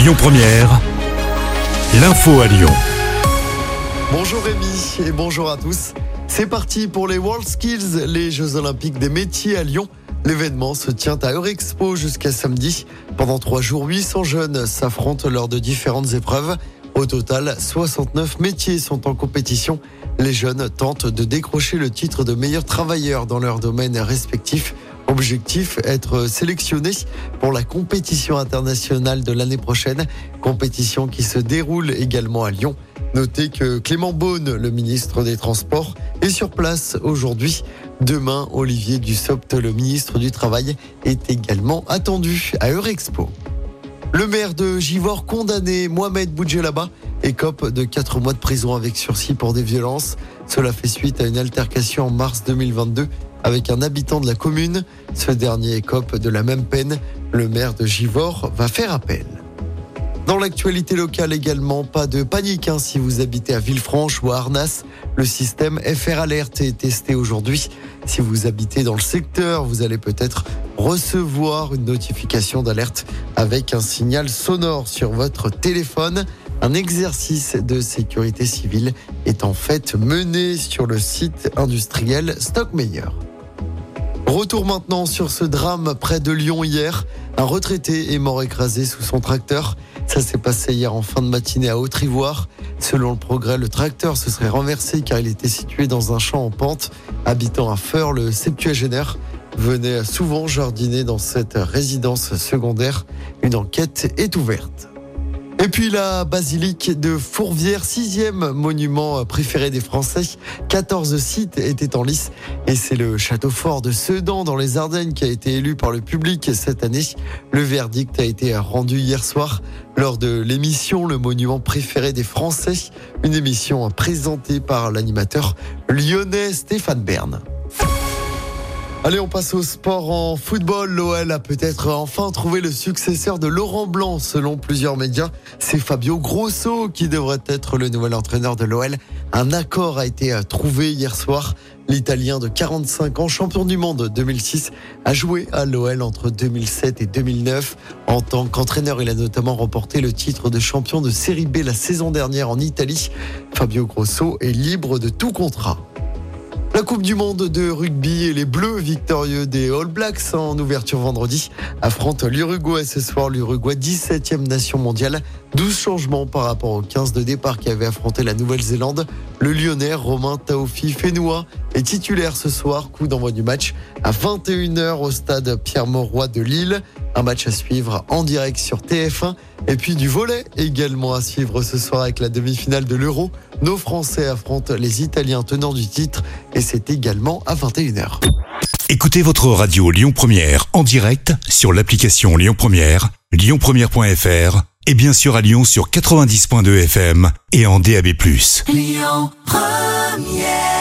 Lyon Première, l'info à Lyon. Bonjour Rémi et bonjour à tous. C'est parti pour les World Skills, les Jeux Olympiques des métiers à Lyon. L'événement se tient à Eurexpo jusqu'à samedi. Pendant trois jours, 800 jeunes s'affrontent lors de différentes épreuves. Au total, 69 métiers sont en compétition. Les jeunes tentent de décrocher le titre de meilleur travailleur dans leur domaine respectif. Objectif, être sélectionné pour la compétition internationale de l'année prochaine, compétition qui se déroule également à Lyon. Notez que Clément Beaune, le ministre des Transports, est sur place aujourd'hui. Demain, Olivier Dussopt, le ministre du Travail, est également attendu à Eurexpo. Le maire de Givor condamné, Mohamed Boudjelaba, écope de 4 mois de prison avec sursis pour des violences. Cela fait suite à une altercation en mars 2022 avec un habitant de la commune. Ce dernier écope de la même peine. Le maire de Givor va faire appel. Dans l'actualité locale également, pas de panique hein, si vous habitez à Villefranche ou à Arnas. Le système FR Alert est testé aujourd'hui. Si vous habitez dans le secteur, vous allez peut-être recevoir une notification d'alerte avec un signal sonore sur votre téléphone. Un exercice de sécurité civile est en fait mené sur le site industriel Stockmeyer. Retour maintenant sur ce drame près de Lyon hier. Un retraité est mort écrasé sous son tracteur. Ça s'est passé hier en fin de matinée à Haute-Ivoire. Selon le progrès, le tracteur se serait renversé car il était situé dans un champ en pente. Habitant à Feur, le septuagénaire venait souvent jardiner dans cette résidence secondaire. Une enquête est ouverte. Et puis la basilique de Fourvière, sixième monument préféré des Français. 14 sites étaient en lice et c'est le château fort de Sedan dans les Ardennes qui a été élu par le public cette année. Le verdict a été rendu hier soir lors de l'émission Le monument préféré des Français, une émission présentée par l'animateur lyonnais Stéphane Bern. Allez, on passe au sport en football. L'OL a peut-être enfin trouvé le successeur de Laurent Blanc, selon plusieurs médias. C'est Fabio Grosso qui devrait être le nouvel entraîneur de l'OL. Un accord a été trouvé hier soir. L'Italien de 45 ans, champion du monde 2006, a joué à l'OL entre 2007 et 2009. En tant qu'entraîneur, il a notamment remporté le titre de champion de Série B la saison dernière en Italie. Fabio Grosso est libre de tout contrat. La Coupe du Monde de rugby et les Bleus victorieux des All Blacks en ouverture vendredi affrontent l'Uruguay ce soir. L'Uruguay 17e nation mondiale. 12 changements par rapport aux 15 de départ qui avaient affronté la Nouvelle-Zélande. Le Lyonnais Romain Taofi Fenoua est titulaire ce soir. Coup d'envoi du match à 21h au stade Pierre-Mauroy de Lille. Un match à suivre en direct sur TF1. Et puis du volet également à suivre ce soir avec la demi-finale de l'Euro. Nos Français affrontent les Italiens tenants du titre et c'est également à 21h. Écoutez votre radio Lyon Première en direct sur l'application Lyon Première, lyonpremière.fr et bien sûr à Lyon sur 90.2 FM et en DAB+. Lyon Première